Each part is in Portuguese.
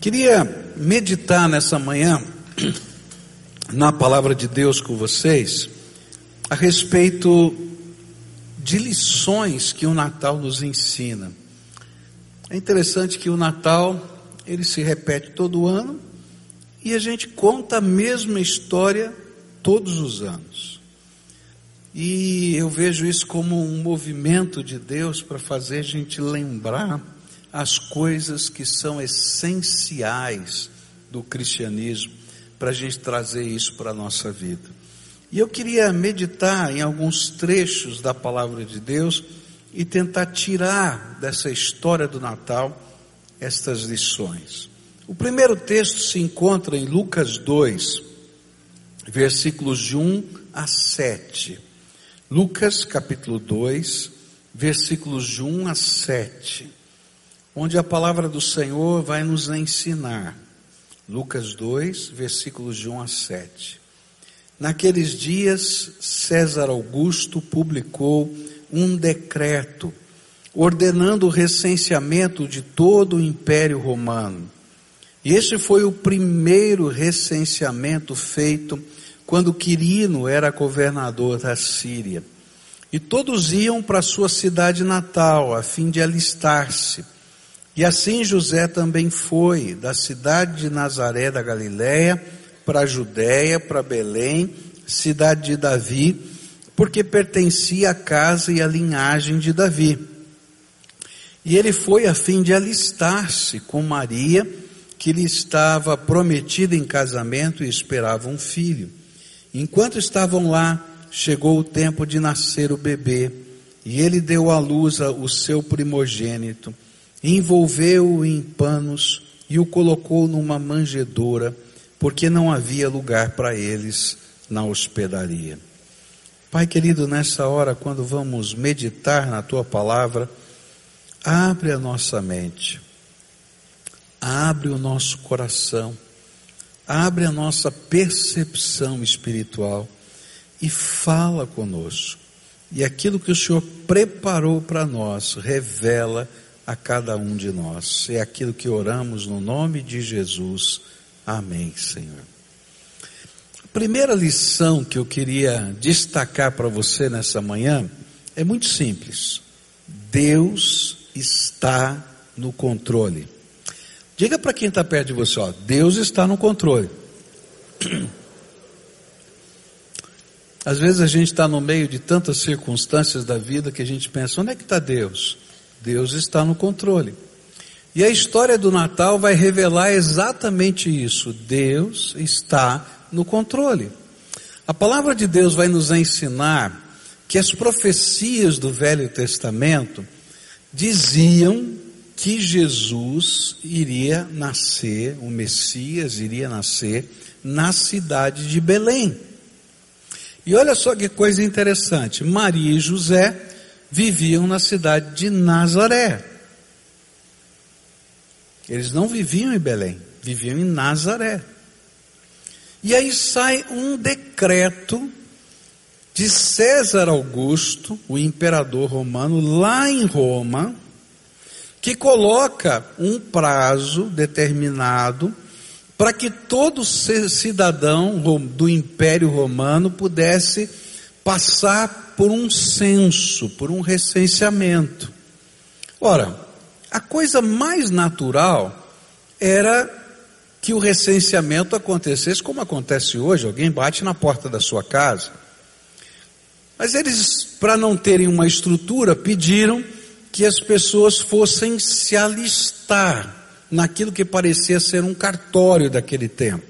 Queria meditar nessa manhã na palavra de Deus com vocês a respeito de lições que o Natal nos ensina. É interessante que o Natal ele se repete todo ano e a gente conta a mesma história todos os anos. E eu vejo isso como um movimento de Deus para fazer a gente lembrar as coisas que são essenciais do cristianismo, para a gente trazer isso para a nossa vida. E eu queria meditar em alguns trechos da palavra de Deus e tentar tirar dessa história do Natal estas lições. O primeiro texto se encontra em Lucas 2, versículos de 1 a 7. Lucas capítulo 2, versículos de 1 a 7 onde a palavra do Senhor vai nos ensinar. Lucas 2, versículos de 1 a 7. Naqueles dias, César Augusto publicou um decreto ordenando o recenseamento de todo o Império Romano. E esse foi o primeiro recenseamento feito quando Quirino era governador da Síria. E todos iam para sua cidade natal a fim de alistar-se. E assim José também foi da cidade de Nazaré da Galiléia para a Judéia, para Belém, cidade de Davi, porque pertencia à casa e à linhagem de Davi. E ele foi a fim de alistar-se com Maria, que lhe estava prometida em casamento e esperava um filho. Enquanto estavam lá, chegou o tempo de nascer o bebê, e ele deu à luz o seu primogênito envolveu-o em panos e o colocou numa manjedoura, porque não havia lugar para eles na hospedaria. Pai querido, nessa hora, quando vamos meditar na tua palavra, abre a nossa mente, abre o nosso coração, abre a nossa percepção espiritual e fala conosco. E aquilo que o Senhor preparou para nós, revela a cada um de nós. É aquilo que oramos no nome de Jesus. Amém, Senhor. A primeira lição que eu queria destacar para você nessa manhã é muito simples. Deus está no controle. Diga para quem está perto de você, ó, Deus está no controle. Às vezes a gente está no meio de tantas circunstâncias da vida que a gente pensa, onde é que está Deus? Deus está no controle. E a história do Natal vai revelar exatamente isso. Deus está no controle. A palavra de Deus vai nos ensinar que as profecias do Velho Testamento diziam que Jesus iria nascer, o Messias iria nascer na cidade de Belém. E olha só que coisa interessante: Maria e José viviam na cidade de Nazaré. Eles não viviam em Belém, viviam em Nazaré. E aí sai um decreto de César Augusto, o imperador romano, lá em Roma, que coloca um prazo determinado para que todo cidadão do Império Romano pudesse passar por um censo, por um recenseamento. Ora, a coisa mais natural era que o recenseamento acontecesse como acontece hoje, alguém bate na porta da sua casa. Mas eles, para não terem uma estrutura, pediram que as pessoas fossem se alistar naquilo que parecia ser um cartório daquele tempo.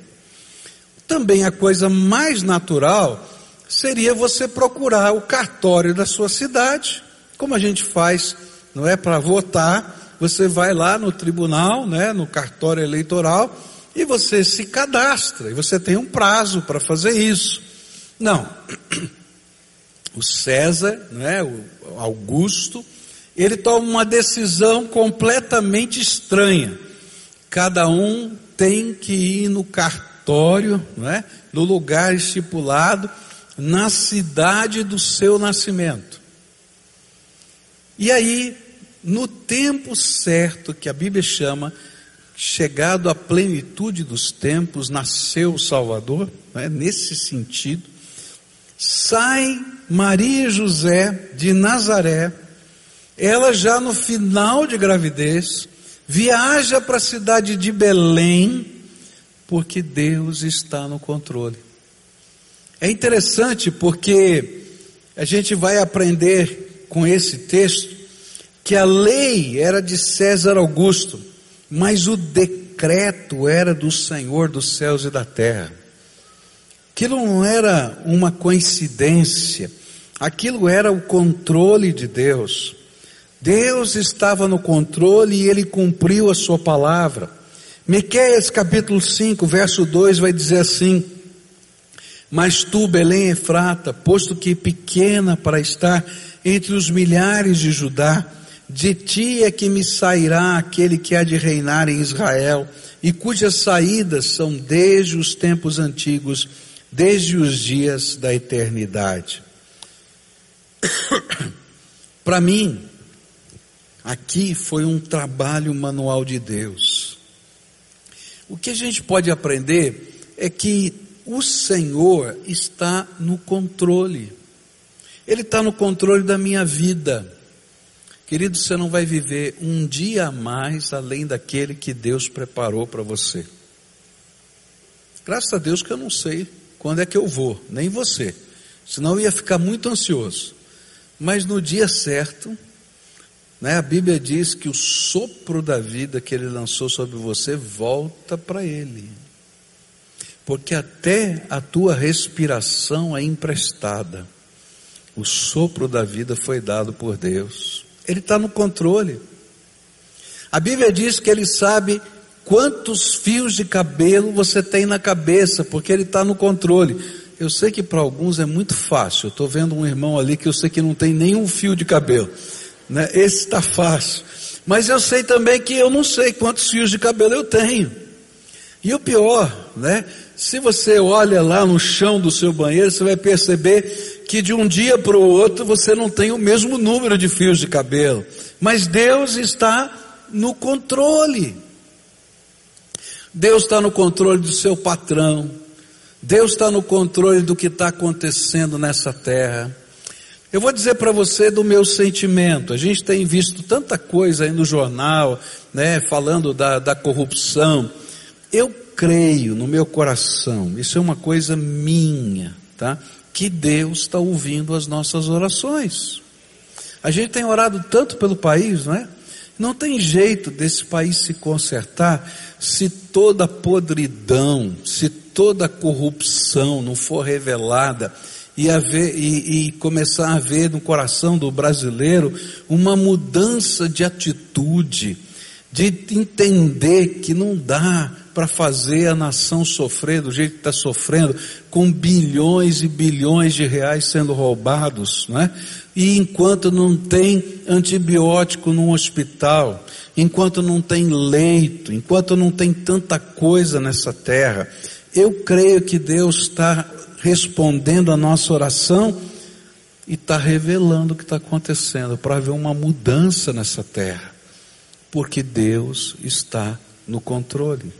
Também a coisa mais natural seria você procurar o cartório da sua cidade, como a gente faz, não é para votar, você vai lá no tribunal, né, no cartório eleitoral e você se cadastra e você tem um prazo para fazer isso. Não. O César, né, o Augusto, ele toma uma decisão completamente estranha. Cada um tem que ir no cartório, né, no lugar estipulado na cidade do seu nascimento. E aí, no tempo certo, que a Bíblia chama, chegado à plenitude dos tempos, nasceu o Salvador, é? nesse sentido. Sai Maria e José de Nazaré, ela já no final de gravidez, viaja para a cidade de Belém, porque Deus está no controle. É interessante porque a gente vai aprender com esse texto que a lei era de César Augusto, mas o decreto era do Senhor dos céus e da terra. Aquilo não era uma coincidência, aquilo era o controle de Deus. Deus estava no controle e ele cumpriu a sua palavra. Miqueias capítulo 5, verso 2 vai dizer assim: Mas tu, Belém Efrata, posto que pequena para estar entre os milhares de Judá, de ti é que me sairá aquele que há de reinar em Israel, e cujas saídas são desde os tempos antigos, desde os dias da eternidade. Para mim, aqui foi um trabalho manual de Deus. O que a gente pode aprender é que o Senhor está no controle. Ele está no controle da minha vida. Querido, você não vai viver um dia a mais além daquele que Deus preparou para você. Graças a Deus que eu não sei quando é que eu vou, nem você. Senão eu ia ficar muito ansioso. Mas no dia certo, né, a Bíblia diz que o sopro da vida que ele lançou sobre você volta para ele. Porque até a tua respiração é emprestada. O sopro da vida foi dado por Deus. Ele está no controle. A Bíblia diz que ele sabe quantos fios de cabelo você tem na cabeça, porque ele está no controle. Eu sei que para alguns é muito fácil. Eu estou vendo um irmão ali que eu sei que não tem nenhum fio de cabelo. Né? Esse está fácil. Mas eu sei também que eu não sei quantos fios de cabelo eu tenho. E o pior, né? Se você olha lá no chão do seu banheiro, você vai perceber que de um dia para o outro você não tem o mesmo número de fios de cabelo. Mas Deus está no controle. Deus está no controle do seu patrão. Deus está no controle do que está acontecendo nessa terra. Eu vou dizer para você do meu sentimento. A gente tem visto tanta coisa aí no jornal, né, falando da, da corrupção. Eu creio no meu coração, isso é uma coisa minha, tá? Que Deus está ouvindo as nossas orações. A gente tem orado tanto pelo país, não é? Não tem jeito desse país se consertar se toda podridão, se toda corrupção não for revelada e, haver, e, e começar a haver no coração do brasileiro uma mudança de atitude, de entender que não dá para fazer a nação sofrer do jeito que está sofrendo, com bilhões e bilhões de reais sendo roubados, né? E enquanto não tem antibiótico no hospital, enquanto não tem leito, enquanto não tem tanta coisa nessa terra, eu creio que Deus está respondendo a nossa oração e está revelando o que está acontecendo para haver uma mudança nessa terra, porque Deus está no controle.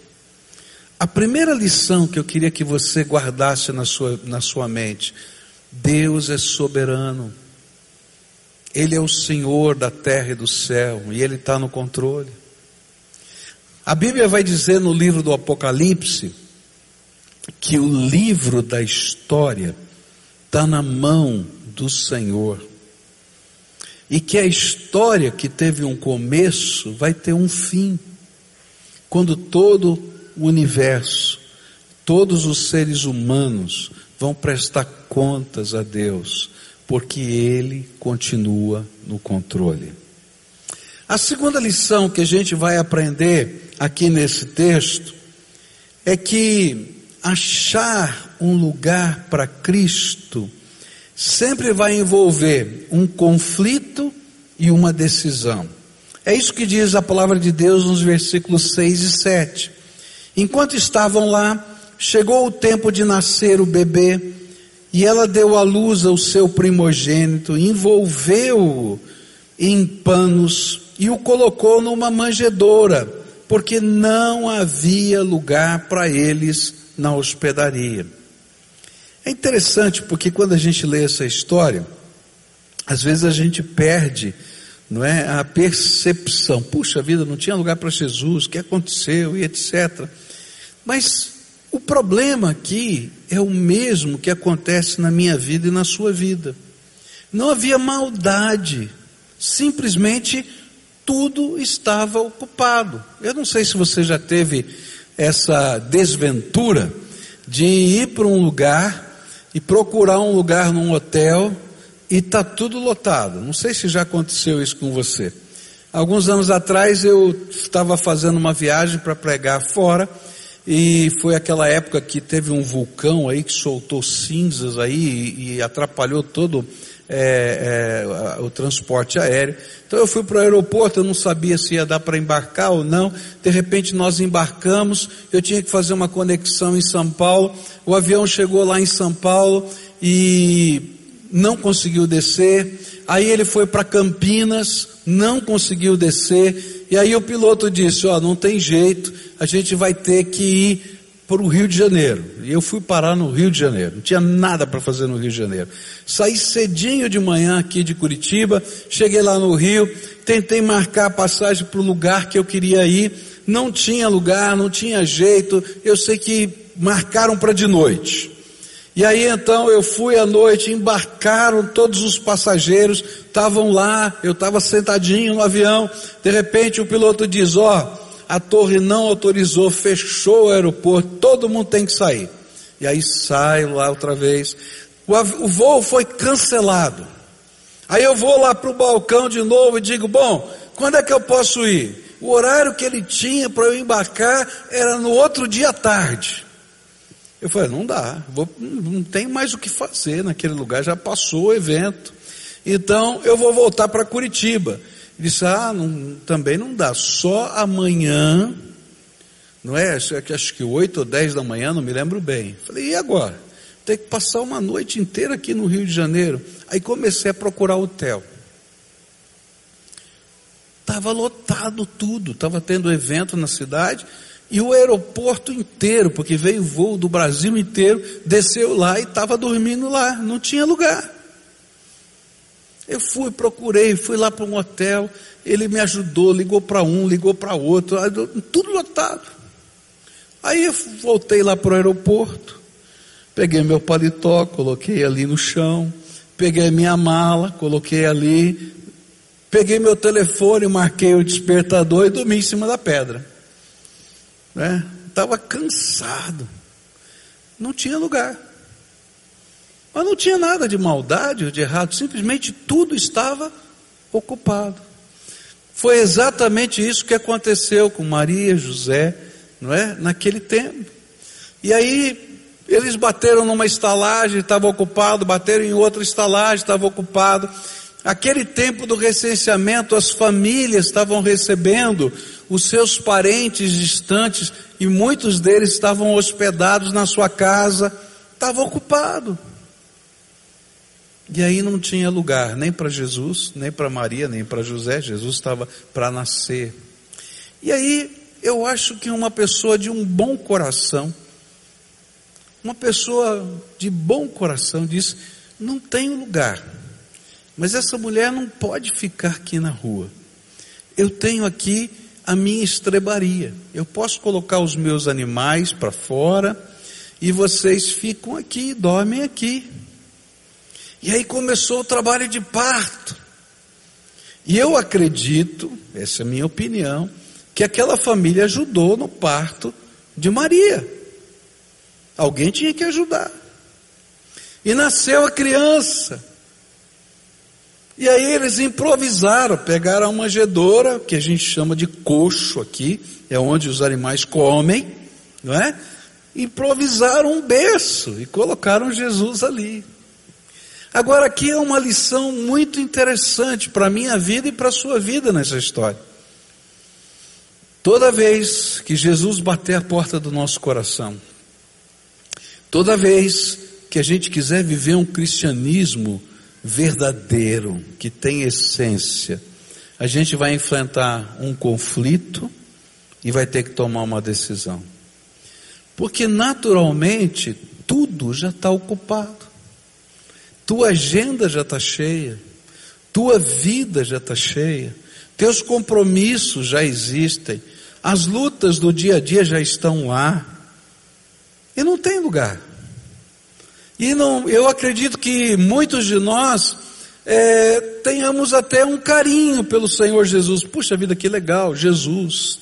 A primeira lição que eu queria que você guardasse na sua, na sua mente: Deus é soberano, Ele é o Senhor da terra e do céu, e Ele está no controle. A Bíblia vai dizer no livro do Apocalipse que o livro da história está na mão do Senhor. E que a história que teve um começo vai ter um fim. Quando todo o universo, todos os seres humanos vão prestar contas a Deus, porque Ele continua no controle. A segunda lição que a gente vai aprender aqui nesse texto é que achar um lugar para Cristo sempre vai envolver um conflito e uma decisão. É isso que diz a palavra de Deus nos versículos 6 e 7. Enquanto estavam lá, chegou o tempo de nascer o bebê, e ela deu à luz ao seu primogênito, envolveu-o em panos e o colocou numa manjedoura, porque não havia lugar para eles na hospedaria. É interessante porque quando a gente lê essa história, às vezes a gente perde, não é, a percepção. Puxa vida, não tinha lugar para Jesus, o que aconteceu e etc. Mas o problema aqui é o mesmo que acontece na minha vida e na sua vida. Não havia maldade, simplesmente tudo estava ocupado. Eu não sei se você já teve essa desventura de ir para um lugar e procurar um lugar num hotel e está tudo lotado. Não sei se já aconteceu isso com você. Alguns anos atrás eu estava fazendo uma viagem para pregar fora e foi aquela época que teve um vulcão aí que soltou cinzas aí e, e atrapalhou todo é, é, o transporte aéreo. Então eu fui para o aeroporto, eu não sabia se ia dar para embarcar ou não. De repente nós embarcamos, eu tinha que fazer uma conexão em São Paulo. O avião chegou lá em São Paulo e não conseguiu descer. Aí ele foi para Campinas, não conseguiu descer. E aí o piloto disse: Ó, não tem jeito, a gente vai ter que ir para o Rio de Janeiro. E eu fui parar no Rio de Janeiro. Não tinha nada para fazer no Rio de Janeiro. Saí cedinho de manhã aqui de Curitiba, cheguei lá no Rio, tentei marcar a passagem para o lugar que eu queria ir. Não tinha lugar, não tinha jeito. Eu sei que marcaram para de noite. E aí então eu fui à noite, embarcaram todos os passageiros, estavam lá, eu estava sentadinho no avião. De repente o piloto diz: Ó, oh, a torre não autorizou, fechou o aeroporto, todo mundo tem que sair. E aí sai lá outra vez. O voo foi cancelado. Aí eu vou lá para o balcão de novo e digo: bom, quando é que eu posso ir? O horário que ele tinha para eu embarcar era no outro dia à tarde. Eu falei: não dá, vou, não tem mais o que fazer naquele lugar, já passou o evento. Então eu vou voltar para Curitiba disse, ah, não, também não dá, só amanhã, não é? Acho que oito ou dez da manhã, não me lembro bem. Falei, e agora? Tem que passar uma noite inteira aqui no Rio de Janeiro. Aí comecei a procurar hotel. Estava lotado tudo, estava tendo evento na cidade e o aeroporto inteiro, porque veio voo do Brasil inteiro, desceu lá e estava dormindo lá, não tinha lugar. Eu fui, procurei, fui lá para um hotel, ele me ajudou, ligou para um, ligou para outro, tudo lotado. Aí eu voltei lá para o aeroporto, peguei meu paletó, coloquei ali no chão, peguei minha mala, coloquei ali, peguei meu telefone, marquei o despertador e dormi em cima da pedra. Né? Estava cansado, não tinha lugar. Mas não tinha nada de maldade ou de errado, simplesmente tudo estava ocupado. Foi exatamente isso que aconteceu com Maria, José, não é? Naquele tempo. E aí eles bateram numa estalagem, estava ocupado, bateram em outra estalagem, estava ocupado. Aquele tempo do recenseamento, as famílias estavam recebendo os seus parentes distantes e muitos deles estavam hospedados na sua casa, estava ocupado. E aí não tinha lugar nem para Jesus, nem para Maria, nem para José. Jesus estava para nascer. E aí eu acho que uma pessoa de um bom coração, uma pessoa de bom coração diz: não tem lugar. Mas essa mulher não pode ficar aqui na rua. Eu tenho aqui a minha estrebaria. Eu posso colocar os meus animais para fora e vocês ficam aqui, dormem aqui. E aí começou o trabalho de parto. E eu acredito, essa é a minha opinião, que aquela família ajudou no parto de Maria. Alguém tinha que ajudar. E nasceu a criança. E aí eles improvisaram, pegaram a manjedoura, que a gente chama de coxo aqui, é onde os animais comem, não é? Improvisaram um berço e colocaram Jesus ali. Agora, aqui é uma lição muito interessante para a minha vida e para a sua vida nessa história. Toda vez que Jesus bater a porta do nosso coração, toda vez que a gente quiser viver um cristianismo verdadeiro, que tem essência, a gente vai enfrentar um conflito, e vai ter que tomar uma decisão. Porque naturalmente tudo já está ocupado, tua agenda já está cheia, tua vida já está cheia, teus compromissos já existem, as lutas do dia a dia já estão lá, e não tem lugar. E não, eu acredito que muitos de nós é, tenhamos até um carinho pelo Senhor Jesus. Puxa vida, que legal, Jesus.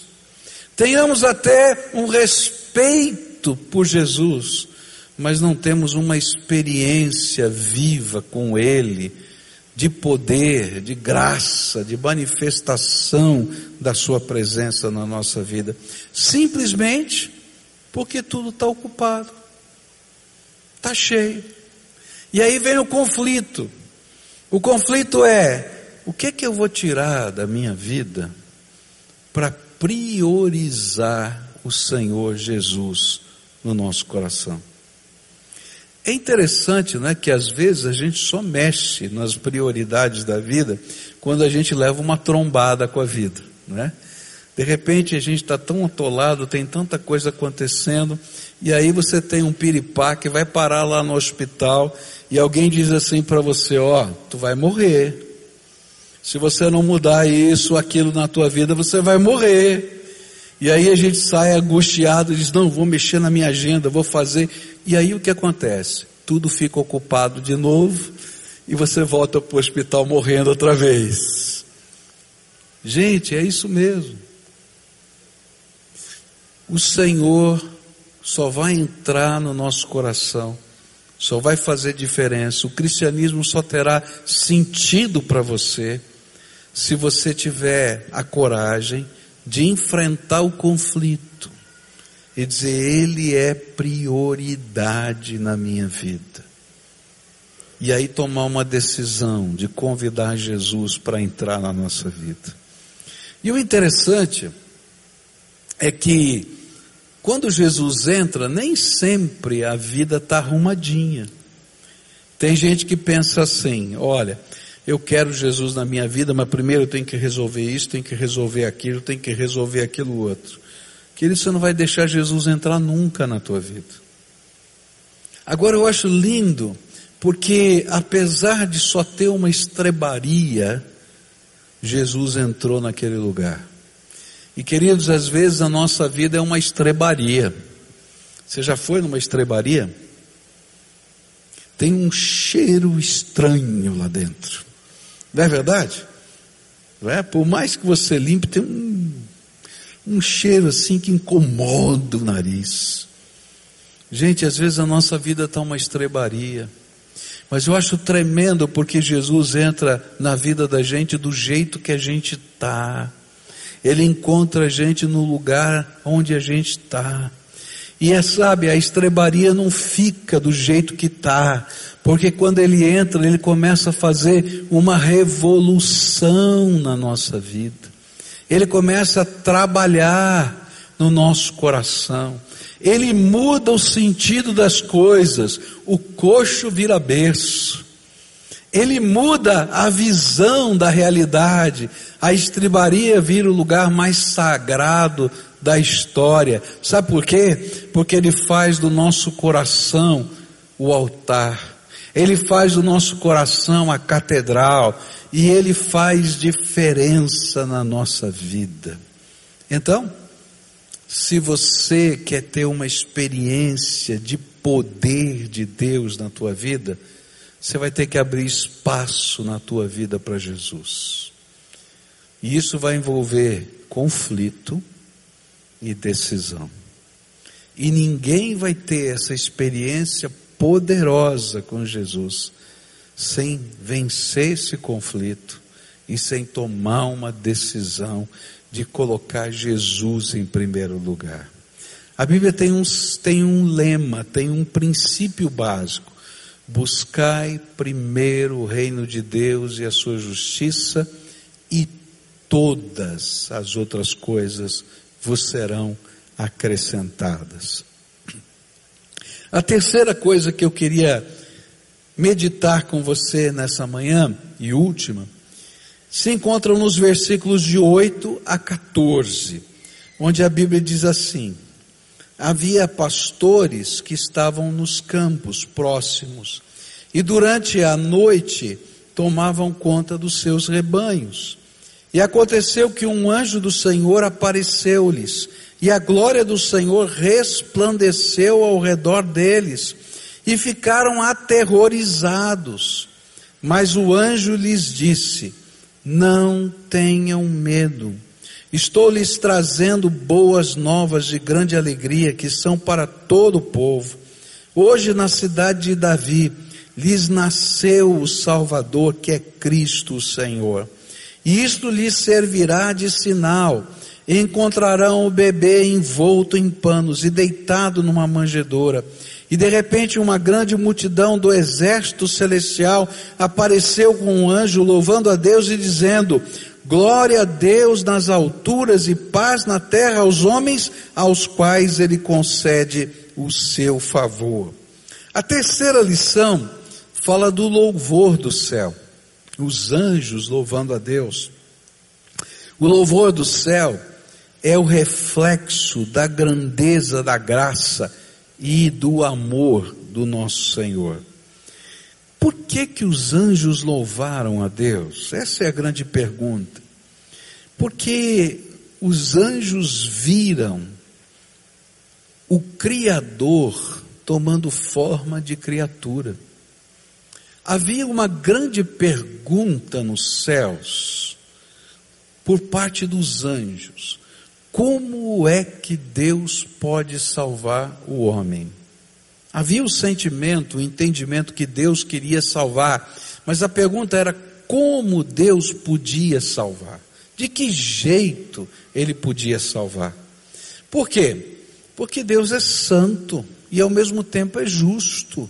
Tenhamos até um respeito por Jesus, mas não temos uma experiência viva com Ele, de poder, de graça, de manifestação da Sua presença na nossa vida. Simplesmente porque tudo está ocupado, está cheio. E aí vem o conflito. O conflito é: o que é que eu vou tirar da minha vida para priorizar o Senhor Jesus no nosso coração? É interessante, não é, que às vezes a gente só mexe nas prioridades da vida quando a gente leva uma trombada com a vida, não é? De repente a gente está tão atolado, tem tanta coisa acontecendo, e aí você tem um piripá que vai parar lá no hospital e alguém diz assim para você, ó, oh, tu vai morrer. Se você não mudar isso, aquilo na tua vida, você vai morrer. E aí a gente sai angustiado e diz, não, vou mexer na minha agenda, vou fazer. E aí o que acontece? Tudo fica ocupado de novo e você volta para o hospital morrendo outra vez. Gente, é isso mesmo. O Senhor só vai entrar no nosso coração só vai fazer diferença. O cristianismo só terá sentido para você se você tiver a coragem de enfrentar o conflito e dizer: Ele é prioridade na minha vida. E aí tomar uma decisão de convidar Jesus para entrar na nossa vida. E o interessante é que quando Jesus entra, nem sempre a vida está arrumadinha. Tem gente que pensa assim: olha, eu quero Jesus na minha vida, mas primeiro eu tenho que resolver isso, tenho que resolver aquilo, tenho que resolver aquilo outro. Querido, você não vai deixar Jesus entrar nunca na tua vida. Agora eu acho lindo, porque apesar de só ter uma estrebaria, Jesus entrou naquele lugar. E queridos, às vezes a nossa vida é uma estrebaria. Você já foi numa estrebaria? Tem um cheiro estranho lá dentro. Não é verdade? Não é? Por mais que você limpe, tem um, um cheiro assim que incomoda o nariz. Gente, às vezes a nossa vida está uma estrebaria. Mas eu acho tremendo porque Jesus entra na vida da gente do jeito que a gente está. Ele encontra a gente no lugar onde a gente está. E é, sabe, a estrebaria não fica do jeito que está, porque quando ele entra, ele começa a fazer uma revolução na nossa vida. Ele começa a trabalhar no nosso coração. Ele muda o sentido das coisas. O coxo vira berço. Ele muda a visão da realidade. A estribaria vira o lugar mais sagrado da história. Sabe por quê? Porque ele faz do nosso coração o altar. Ele faz do nosso coração a catedral. E ele faz diferença na nossa vida. Então, se você quer ter uma experiência de poder de Deus na tua vida, você vai ter que abrir espaço na tua vida para Jesus. E isso vai envolver conflito e decisão. E ninguém vai ter essa experiência poderosa com Jesus sem vencer esse conflito e sem tomar uma decisão de colocar Jesus em primeiro lugar. A Bíblia tem, uns, tem um lema, tem um princípio básico. Buscai primeiro o reino de Deus e a sua justiça, e todas as outras coisas vos serão acrescentadas. A terceira coisa que eu queria meditar com você nessa manhã, e última, se encontra nos versículos de 8 a 14. onde a Bíblia diz assim: havia pastores que estavam nos campos próximos e durante a noite tomavam conta dos seus rebanhos. E aconteceu que um anjo do Senhor apareceu-lhes, e a glória do Senhor resplandeceu ao redor deles, e ficaram aterrorizados. Mas o anjo lhes disse: Não tenham medo. Estou lhes trazendo boas novas de grande alegria, que são para todo o povo. Hoje, na cidade de Davi, lhes nasceu o Salvador, que é Cristo o Senhor. E isto lhes servirá de sinal. Encontrarão o bebê envolto em panos e deitado numa manjedoura. E de repente uma grande multidão do exército celestial apareceu com um anjo louvando a Deus e dizendo: Glória a Deus nas alturas e paz na terra aos homens aos quais ele concede o seu favor. A terceira lição fala do louvor do céu. Os anjos louvando a Deus. O louvor do céu é o reflexo da grandeza da graça e do amor do nosso Senhor. Por que que os anjos louvaram a Deus? Essa é a grande pergunta. Porque os anjos viram o Criador tomando forma de criatura. Havia uma grande pergunta nos céus, por parte dos anjos: como é que Deus pode salvar o homem? Havia o sentimento, o entendimento que Deus queria salvar, mas a pergunta era como Deus podia salvar? De que jeito ele podia salvar? Por quê? Porque Deus é santo e ao mesmo tempo é justo.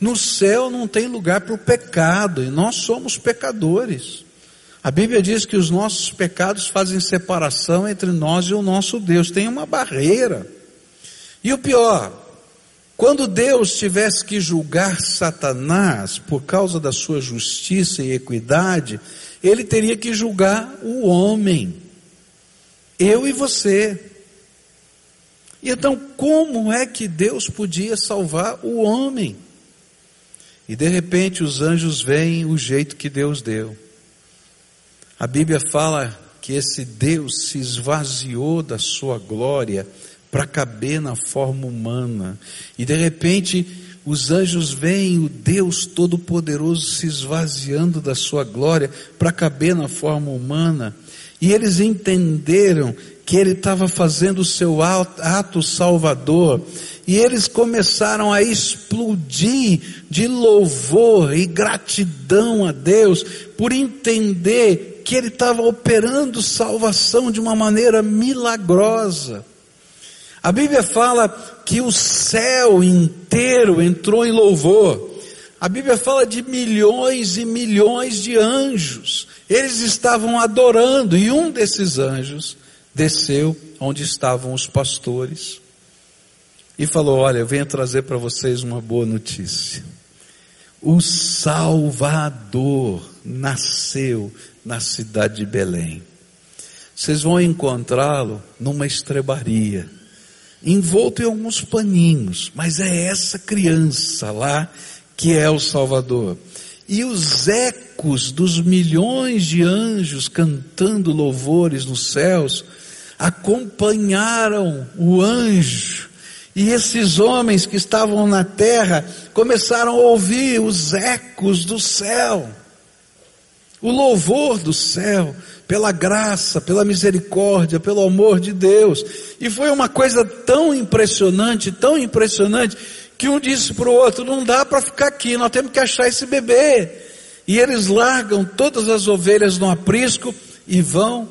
No céu não tem lugar para o pecado, e nós somos pecadores. A Bíblia diz que os nossos pecados fazem separação entre nós e o nosso Deus, tem uma barreira. E o pior, quando Deus tivesse que julgar Satanás por causa da sua justiça e equidade, ele teria que julgar o homem, eu e você. E então, como é que Deus podia salvar o homem? E de repente os anjos veem o jeito que Deus deu. A Bíblia fala que esse Deus se esvaziou da sua glória para caber na forma humana. E de repente os anjos veem o Deus Todo-Poderoso se esvaziando da sua glória para caber na forma humana. E eles entenderam que ele estava fazendo o seu ato salvador e eles começaram a explodir de louvor e gratidão a Deus por entender que Ele estava operando salvação de uma maneira milagrosa. A Bíblia fala que o céu inteiro entrou em louvor. A Bíblia fala de milhões e milhões de anjos. Eles estavam adorando e um desses anjos desceu onde estavam os pastores e falou: Olha, eu venho trazer para vocês uma boa notícia. O Salvador nasceu na cidade de Belém. Vocês vão encontrá-lo numa estrebaria, envolto em alguns paninhos, mas é essa criança lá que é o Salvador. E os ecos dos milhões de anjos cantando louvores nos céus acompanharam o anjo e esses homens que estavam na terra começaram a ouvir os ecos do céu, o louvor do céu, pela graça, pela misericórdia, pelo amor de Deus. E foi uma coisa tão impressionante, tão impressionante, que um disse para o outro: não dá para ficar aqui, nós temos que achar esse bebê. E eles largam todas as ovelhas no aprisco e vão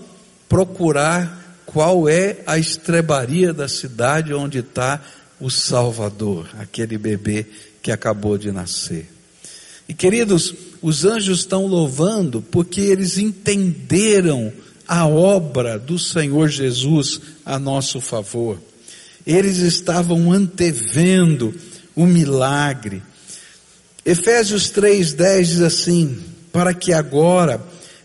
procurar qual é a estrebaria da cidade onde está o Salvador, aquele bebê que acabou de nascer. E queridos, os anjos estão louvando porque eles entenderam a obra do Senhor Jesus a nosso favor. Eles estavam antevendo o milagre. Efésios 3:10 diz assim: "Para que agora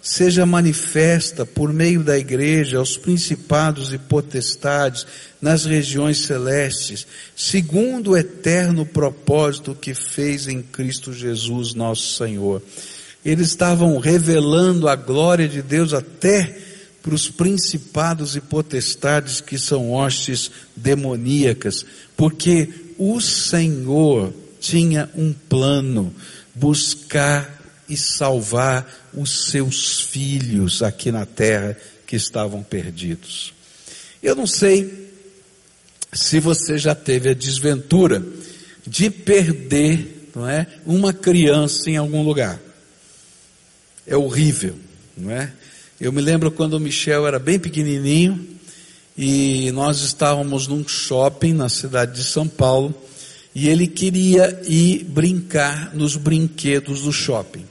seja manifesta por meio da igreja aos principados e potestades nas regiões celestes, segundo o eterno propósito que fez em Cristo Jesus, nosso Senhor. Eles estavam revelando a glória de Deus até para os principados e potestades que são hostes demoníacas, porque o Senhor tinha um plano, buscar e salvar os seus filhos aqui na terra que estavam perdidos. Eu não sei se você já teve a desventura de perder, não é, uma criança em algum lugar. É horrível, não é? Eu me lembro quando o Michel era bem pequenininho e nós estávamos num shopping na cidade de São Paulo e ele queria ir brincar nos brinquedos do shopping.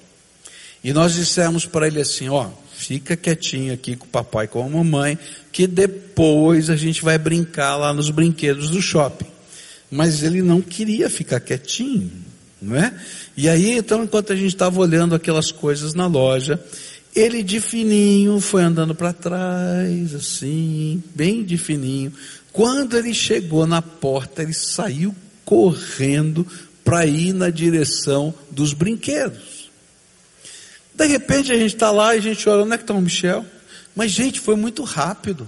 E nós dissemos para ele assim: ó, fica quietinho aqui com o papai e com a mamãe, que depois a gente vai brincar lá nos brinquedos do shopping. Mas ele não queria ficar quietinho, não é? E aí, então, enquanto a gente estava olhando aquelas coisas na loja, ele de fininho foi andando para trás, assim, bem de fininho. Quando ele chegou na porta, ele saiu correndo para ir na direção dos brinquedos. De repente a gente está lá e a gente olha, onde é que está o Michel? Mas, gente, foi muito rápido.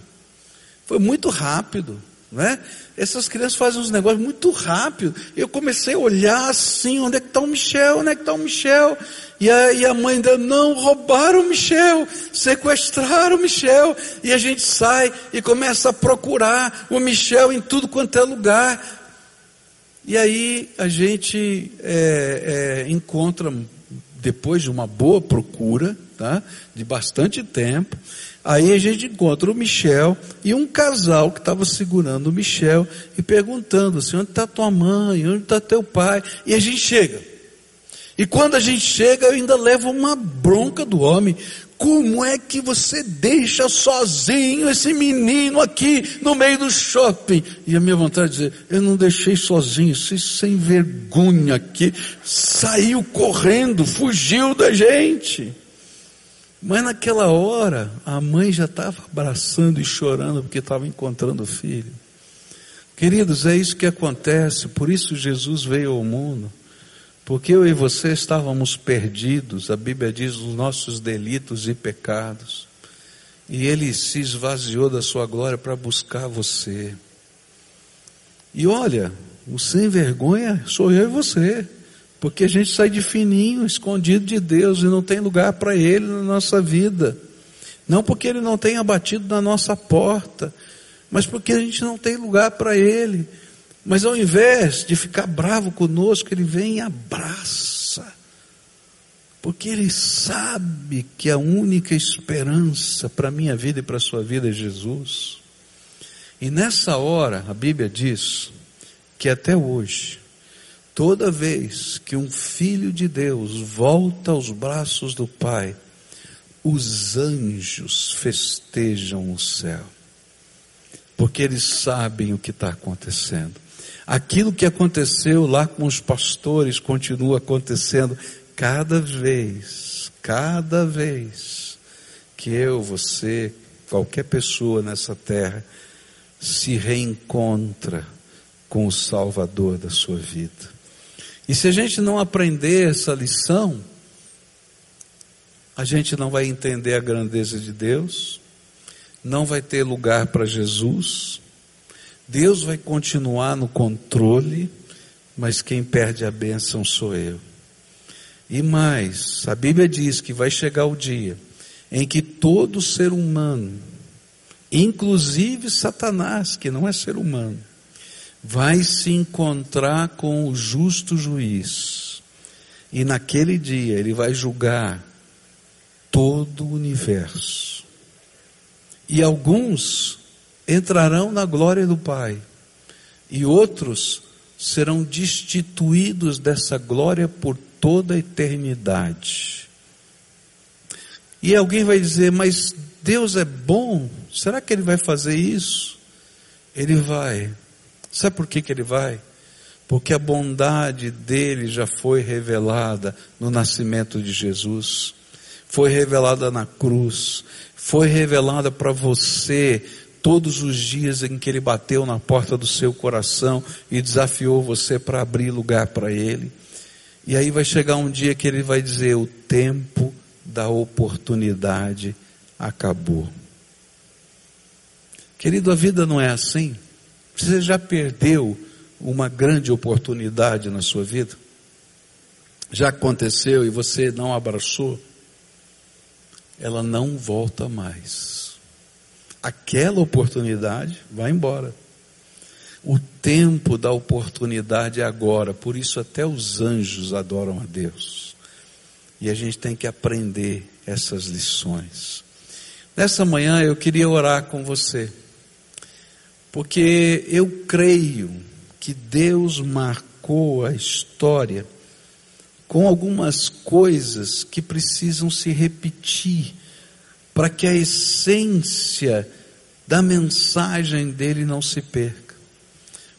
Foi muito rápido. Né? Essas crianças fazem uns negócios muito rápido. Eu comecei a olhar assim, onde é que está o Michel? Onde é que está o Michel? E a, e a mãe ainda, não, roubaram o Michel, sequestraram o Michel. E a gente sai e começa a procurar o Michel em tudo quanto é lugar. E aí a gente é, é, encontra, depois de uma boa procura, tá? de bastante tempo, aí a gente encontra o Michel e um casal que estava segurando o Michel e perguntando assim, onde está tua mãe, onde está teu pai? E a gente chega. E quando a gente chega, eu ainda levo uma bronca do homem. Como é que você deixa sozinho esse menino aqui no meio do shopping? E a minha vontade de dizer, eu não deixei sozinho, esse sem vergonha aqui saiu correndo, fugiu da gente. Mas naquela hora, a mãe já estava abraçando e chorando porque estava encontrando o filho. Queridos, é isso que acontece, por isso Jesus veio ao mundo. Porque eu e você estávamos perdidos, a Bíblia diz, os nossos delitos e pecados. E Ele se esvaziou da sua glória para buscar você. E olha, o sem vergonha sou eu e você. Porque a gente sai de fininho, escondido de Deus e não tem lugar para Ele na nossa vida. Não porque Ele não tenha batido na nossa porta, mas porque a gente não tem lugar para Ele. Mas ao invés de ficar bravo conosco, ele vem e abraça. Porque ele sabe que a única esperança para a minha vida e para a sua vida é Jesus. E nessa hora, a Bíblia diz que até hoje, toda vez que um filho de Deus volta aos braços do Pai, os anjos festejam o céu, porque eles sabem o que está acontecendo. Aquilo que aconteceu lá com os pastores continua acontecendo cada vez, cada vez que eu, você, qualquer pessoa nessa terra se reencontra com o Salvador da sua vida. E se a gente não aprender essa lição, a gente não vai entender a grandeza de Deus, não vai ter lugar para Jesus, Deus vai continuar no controle, mas quem perde a bênção sou eu. E mais, a Bíblia diz que vai chegar o dia em que todo ser humano, inclusive Satanás, que não é ser humano, vai se encontrar com o justo juiz. E naquele dia ele vai julgar todo o universo. E alguns entrarão na glória do Pai, e outros serão destituídos dessa glória por toda a eternidade. E alguém vai dizer, mas Deus é bom, será que Ele vai fazer isso? Ele vai. Sabe por que, que Ele vai? Porque a bondade dele já foi revelada no nascimento de Jesus. foi revelada na cruz, foi revelada para você todos os dias em que ele bateu na porta do seu coração e desafiou você para abrir lugar para ele. E aí vai chegar um dia que ele vai dizer: o tempo da oportunidade acabou. Querido, a vida não é assim. Você já perdeu uma grande oportunidade na sua vida? Já aconteceu e você não abraçou? Ela não volta mais. Aquela oportunidade vai embora. O tempo da oportunidade é agora, por isso até os anjos adoram a Deus. E a gente tem que aprender essas lições. Nessa manhã eu queria orar com você, porque eu creio que Deus marcou a história com algumas coisas que precisam se repetir para que a essência da mensagem dele não se perca.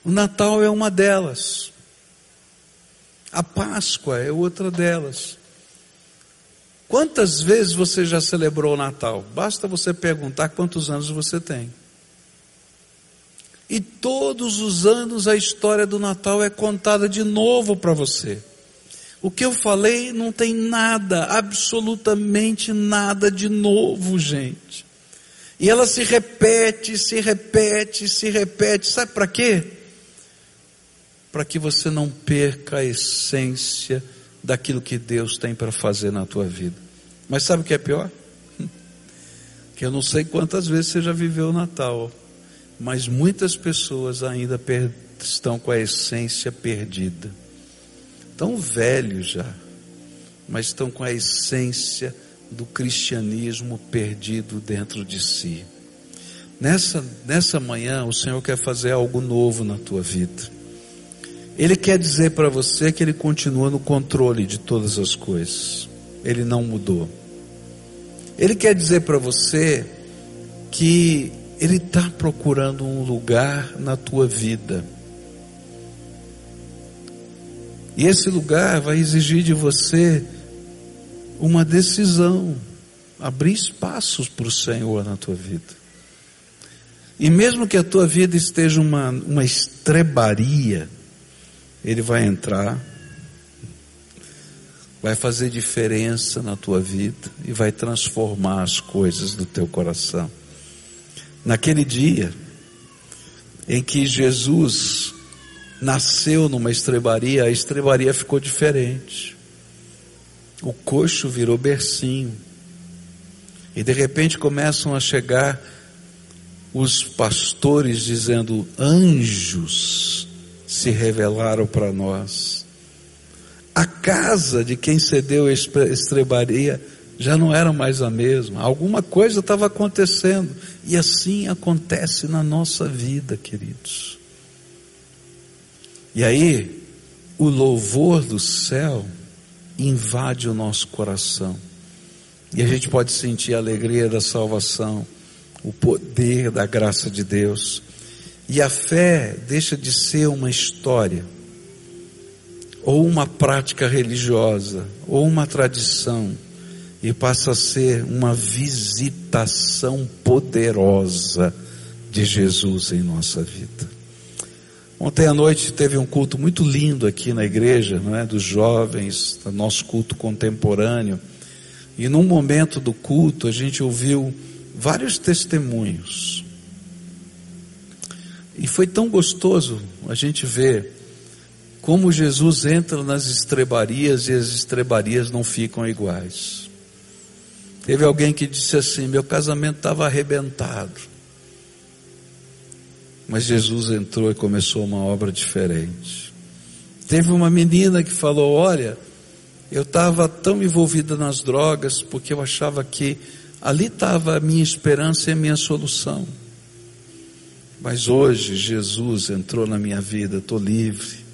O Natal é uma delas. A Páscoa é outra delas. Quantas vezes você já celebrou o Natal? Basta você perguntar quantos anos você tem. E todos os anos a história do Natal é contada de novo para você. O que eu falei não tem nada, absolutamente nada de novo, gente. E ela se repete, se repete, se repete. Sabe para quê? Para que você não perca a essência daquilo que Deus tem para fazer na tua vida. Mas sabe o que é pior? Que eu não sei quantas vezes você já viveu o Natal, mas muitas pessoas ainda estão com a essência perdida. Tão velhos já, mas estão com a essência do cristianismo perdido dentro de si. Nessa, nessa manhã, o Senhor quer fazer algo novo na tua vida. Ele quer dizer para você que Ele continua no controle de todas as coisas. Ele não mudou. Ele quer dizer para você que Ele está procurando um lugar na tua vida. E esse lugar vai exigir de você uma decisão, abrir espaços para o Senhor na tua vida. E mesmo que a tua vida esteja uma, uma estrebaria, ele vai entrar, vai fazer diferença na tua vida e vai transformar as coisas do teu coração. Naquele dia em que Jesus nasceu numa estrebaria, a estrebaria ficou diferente. O coxo virou bercinho. E de repente começam a chegar os pastores dizendo: anjos se revelaram para nós. A casa de quem cedeu a estrebaria já não era mais a mesma. Alguma coisa estava acontecendo. E assim acontece na nossa vida, queridos. E aí, o louvor do céu invade o nosso coração. E a gente pode sentir a alegria da salvação, o poder da graça de Deus. E a fé deixa de ser uma história, ou uma prática religiosa, ou uma tradição, e passa a ser uma visitação poderosa de Jesus em nossa vida. Ontem à noite teve um culto muito lindo aqui na igreja, não é? Dos jovens, do nosso culto contemporâneo. E num momento do culto a gente ouviu vários testemunhos. E foi tão gostoso a gente ver como Jesus entra nas estrebarias e as estrebarias não ficam iguais. Teve alguém que disse assim: meu casamento estava arrebentado. Mas Jesus entrou e começou uma obra diferente. Teve uma menina que falou: Olha, eu estava tão envolvida nas drogas porque eu achava que ali estava a minha esperança e a minha solução. Mas hoje Jesus entrou na minha vida, estou livre.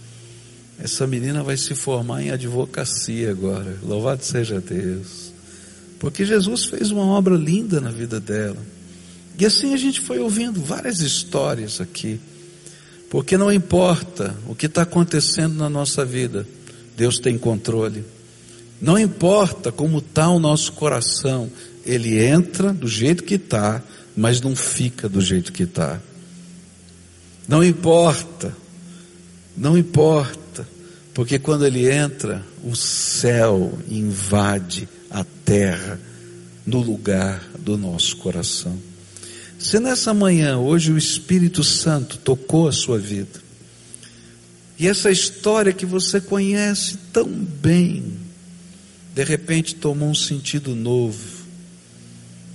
Essa menina vai se formar em advocacia agora. Louvado seja Deus. Porque Jesus fez uma obra linda na vida dela. E assim a gente foi ouvindo várias histórias aqui. Porque não importa o que está acontecendo na nossa vida, Deus tem controle. Não importa como está o nosso coração, ele entra do jeito que está, mas não fica do jeito que está. Não importa, não importa, porque quando ele entra, o céu invade a terra no lugar do nosso coração. Se nessa manhã, hoje, o Espírito Santo tocou a sua vida, e essa história que você conhece tão bem, de repente tomou um sentido novo,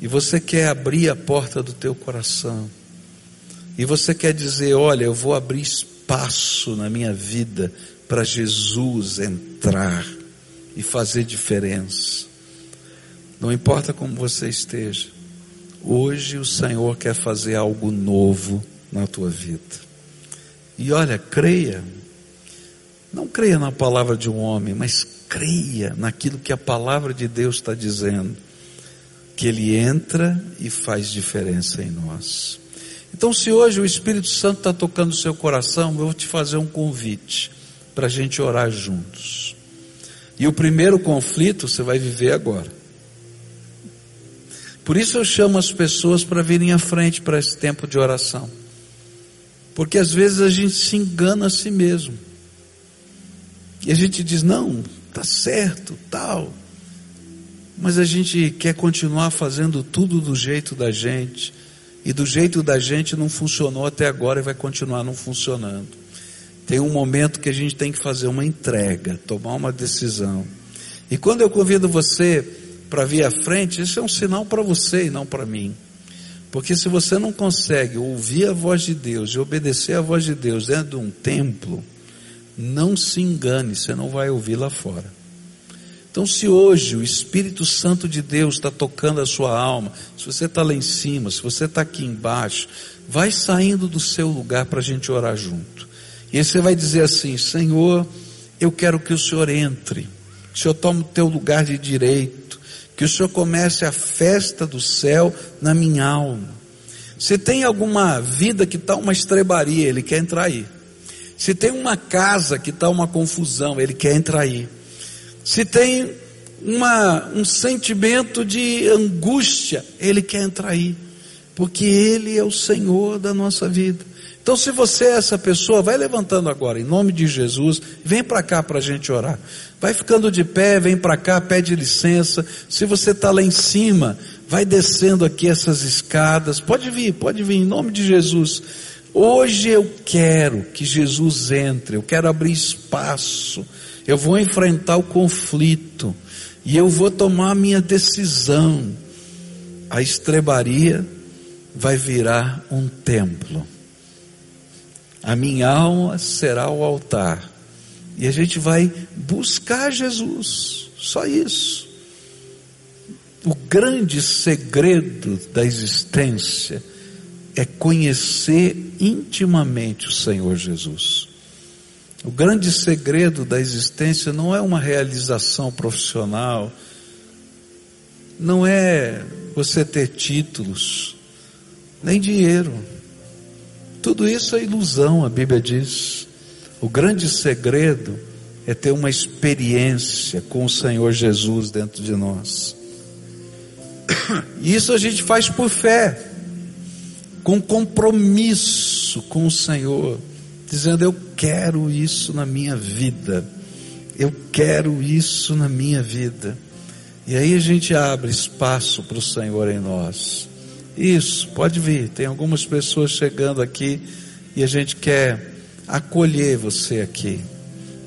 e você quer abrir a porta do teu coração, e você quer dizer: Olha, eu vou abrir espaço na minha vida para Jesus entrar e fazer diferença. Não importa como você esteja, hoje o Senhor quer fazer algo novo na tua vida. E olha, creia, não creia na palavra de um homem, mas creia naquilo que a palavra de Deus está dizendo, que Ele entra e faz diferença em nós. Então, se hoje o Espírito Santo está tocando o seu coração, eu vou te fazer um convite para a gente orar juntos. E o primeiro conflito você vai viver agora. Por isso eu chamo as pessoas para virem à frente para esse tempo de oração. Porque às vezes a gente se engana a si mesmo. E a gente diz, não, tá certo, tal. Mas a gente quer continuar fazendo tudo do jeito da gente. E do jeito da gente não funcionou até agora e vai continuar não funcionando. Tem um momento que a gente tem que fazer uma entrega, tomar uma decisão. E quando eu convido você para vir à frente, isso é um sinal para você e não para mim. Porque se você não consegue ouvir a voz de Deus e obedecer a voz de Deus dentro de um templo, não se engane, você não vai ouvir lá fora. Então, se hoje o Espírito Santo de Deus está tocando a sua alma, se você está lá em cima, se você está aqui embaixo, vai saindo do seu lugar para a gente orar junto. E aí você vai dizer assim: Senhor, eu quero que o Senhor entre, que o Senhor tome o teu lugar de direito que o Senhor comece a festa do céu na minha alma. Se tem alguma vida que está uma estrebaria, Ele quer entrar aí. Se tem uma casa que está uma confusão, Ele quer entrar aí. Se tem uma, um sentimento de angústia, Ele quer entrar aí. Porque Ele é o Senhor da nossa vida. Então, se você é essa pessoa, vai levantando agora, em nome de Jesus, vem para cá para a gente orar. Vai ficando de pé, vem para cá, pede licença. Se você está lá em cima, vai descendo aqui essas escadas. Pode vir, pode vir, em nome de Jesus. Hoje eu quero que Jesus entre, eu quero abrir espaço. Eu vou enfrentar o conflito e eu vou tomar a minha decisão. A estrebaria vai virar um templo a minha alma será o altar. E a gente vai buscar Jesus, só isso. O grande segredo da existência é conhecer intimamente o Senhor Jesus. O grande segredo da existência não é uma realização profissional, não é você ter títulos, nem dinheiro. Tudo isso é ilusão, a Bíblia diz. O grande segredo é ter uma experiência com o Senhor Jesus dentro de nós. Isso a gente faz por fé, com compromisso com o Senhor, dizendo: Eu quero isso na minha vida, eu quero isso na minha vida. E aí a gente abre espaço para o Senhor em nós. Isso, pode vir. Tem algumas pessoas chegando aqui e a gente quer acolher você aqui.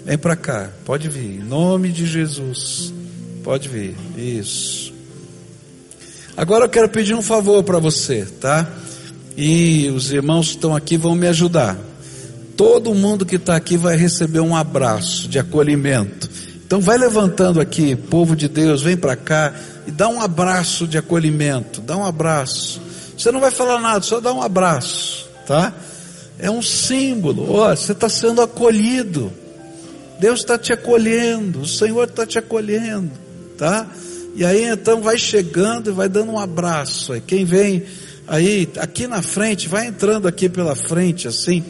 Vem para cá, pode vir. Em nome de Jesus. Pode vir. Isso. Agora eu quero pedir um favor para você, tá? E os irmãos que estão aqui vão me ajudar. Todo mundo que está aqui vai receber um abraço de acolhimento. Então vai levantando aqui, povo de Deus, vem para cá e dá um abraço de acolhimento, dá um abraço. Você não vai falar nada, só dá um abraço, tá? É um símbolo, ó, você está sendo acolhido. Deus está te acolhendo, o Senhor está te acolhendo, tá? E aí então vai chegando e vai dando um abraço. Aí quem vem aí aqui na frente, vai entrando aqui pela frente assim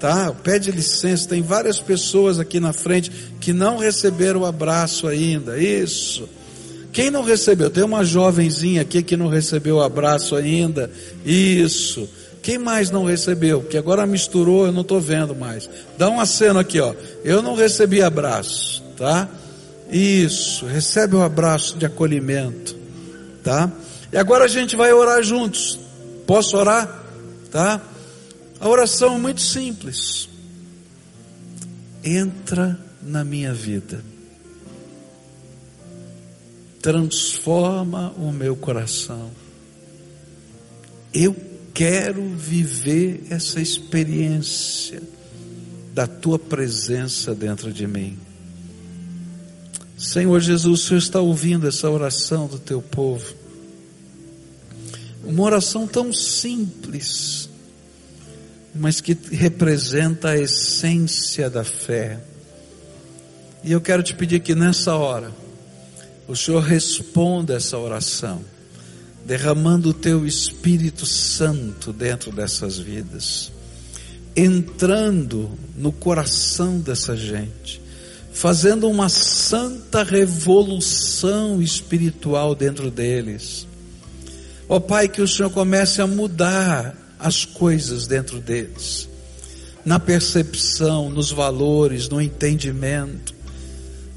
tá? Pede licença, tem várias pessoas aqui na frente que não receberam o abraço ainda. Isso. Quem não recebeu? Tem uma jovenzinha aqui que não recebeu o abraço ainda. Isso. Quem mais não recebeu? Que agora misturou, eu não estou vendo mais. Dá um aceno aqui, ó. Eu não recebi abraço, tá? Isso. Recebe o um abraço de acolhimento, tá? E agora a gente vai orar juntos. Posso orar? Tá? A oração é muito simples. Entra na minha vida. Transforma o meu coração. Eu quero viver essa experiência da tua presença dentro de mim. Senhor Jesus, o Senhor está ouvindo essa oração do teu povo. Uma oração tão simples, mas que representa a essência da fé. E eu quero te pedir que nessa hora, o Senhor responda essa oração, derramando o teu Espírito Santo dentro dessas vidas, entrando no coração dessa gente, fazendo uma santa revolução espiritual dentro deles. Ó oh, Pai, que o Senhor comece a mudar as coisas dentro deles, na percepção, nos valores, no entendimento.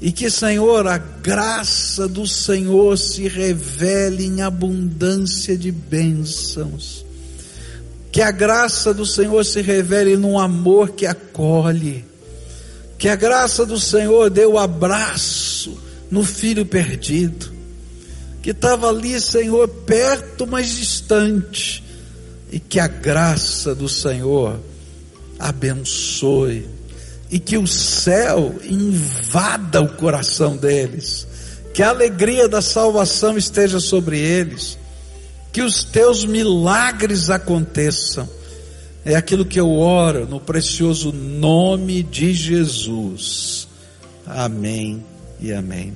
E que, Senhor, a graça do Senhor se revele em abundância de bênçãos. Que a graça do Senhor se revele num amor que acolhe. Que a graça do Senhor dê o abraço no filho perdido. Que estava ali, Senhor, perto, mas distante e que a graça do Senhor abençoe e que o céu invada o coração deles, que a alegria da salvação esteja sobre eles, que os teus milagres aconteçam. É aquilo que eu oro no precioso nome de Jesus. Amém e amém.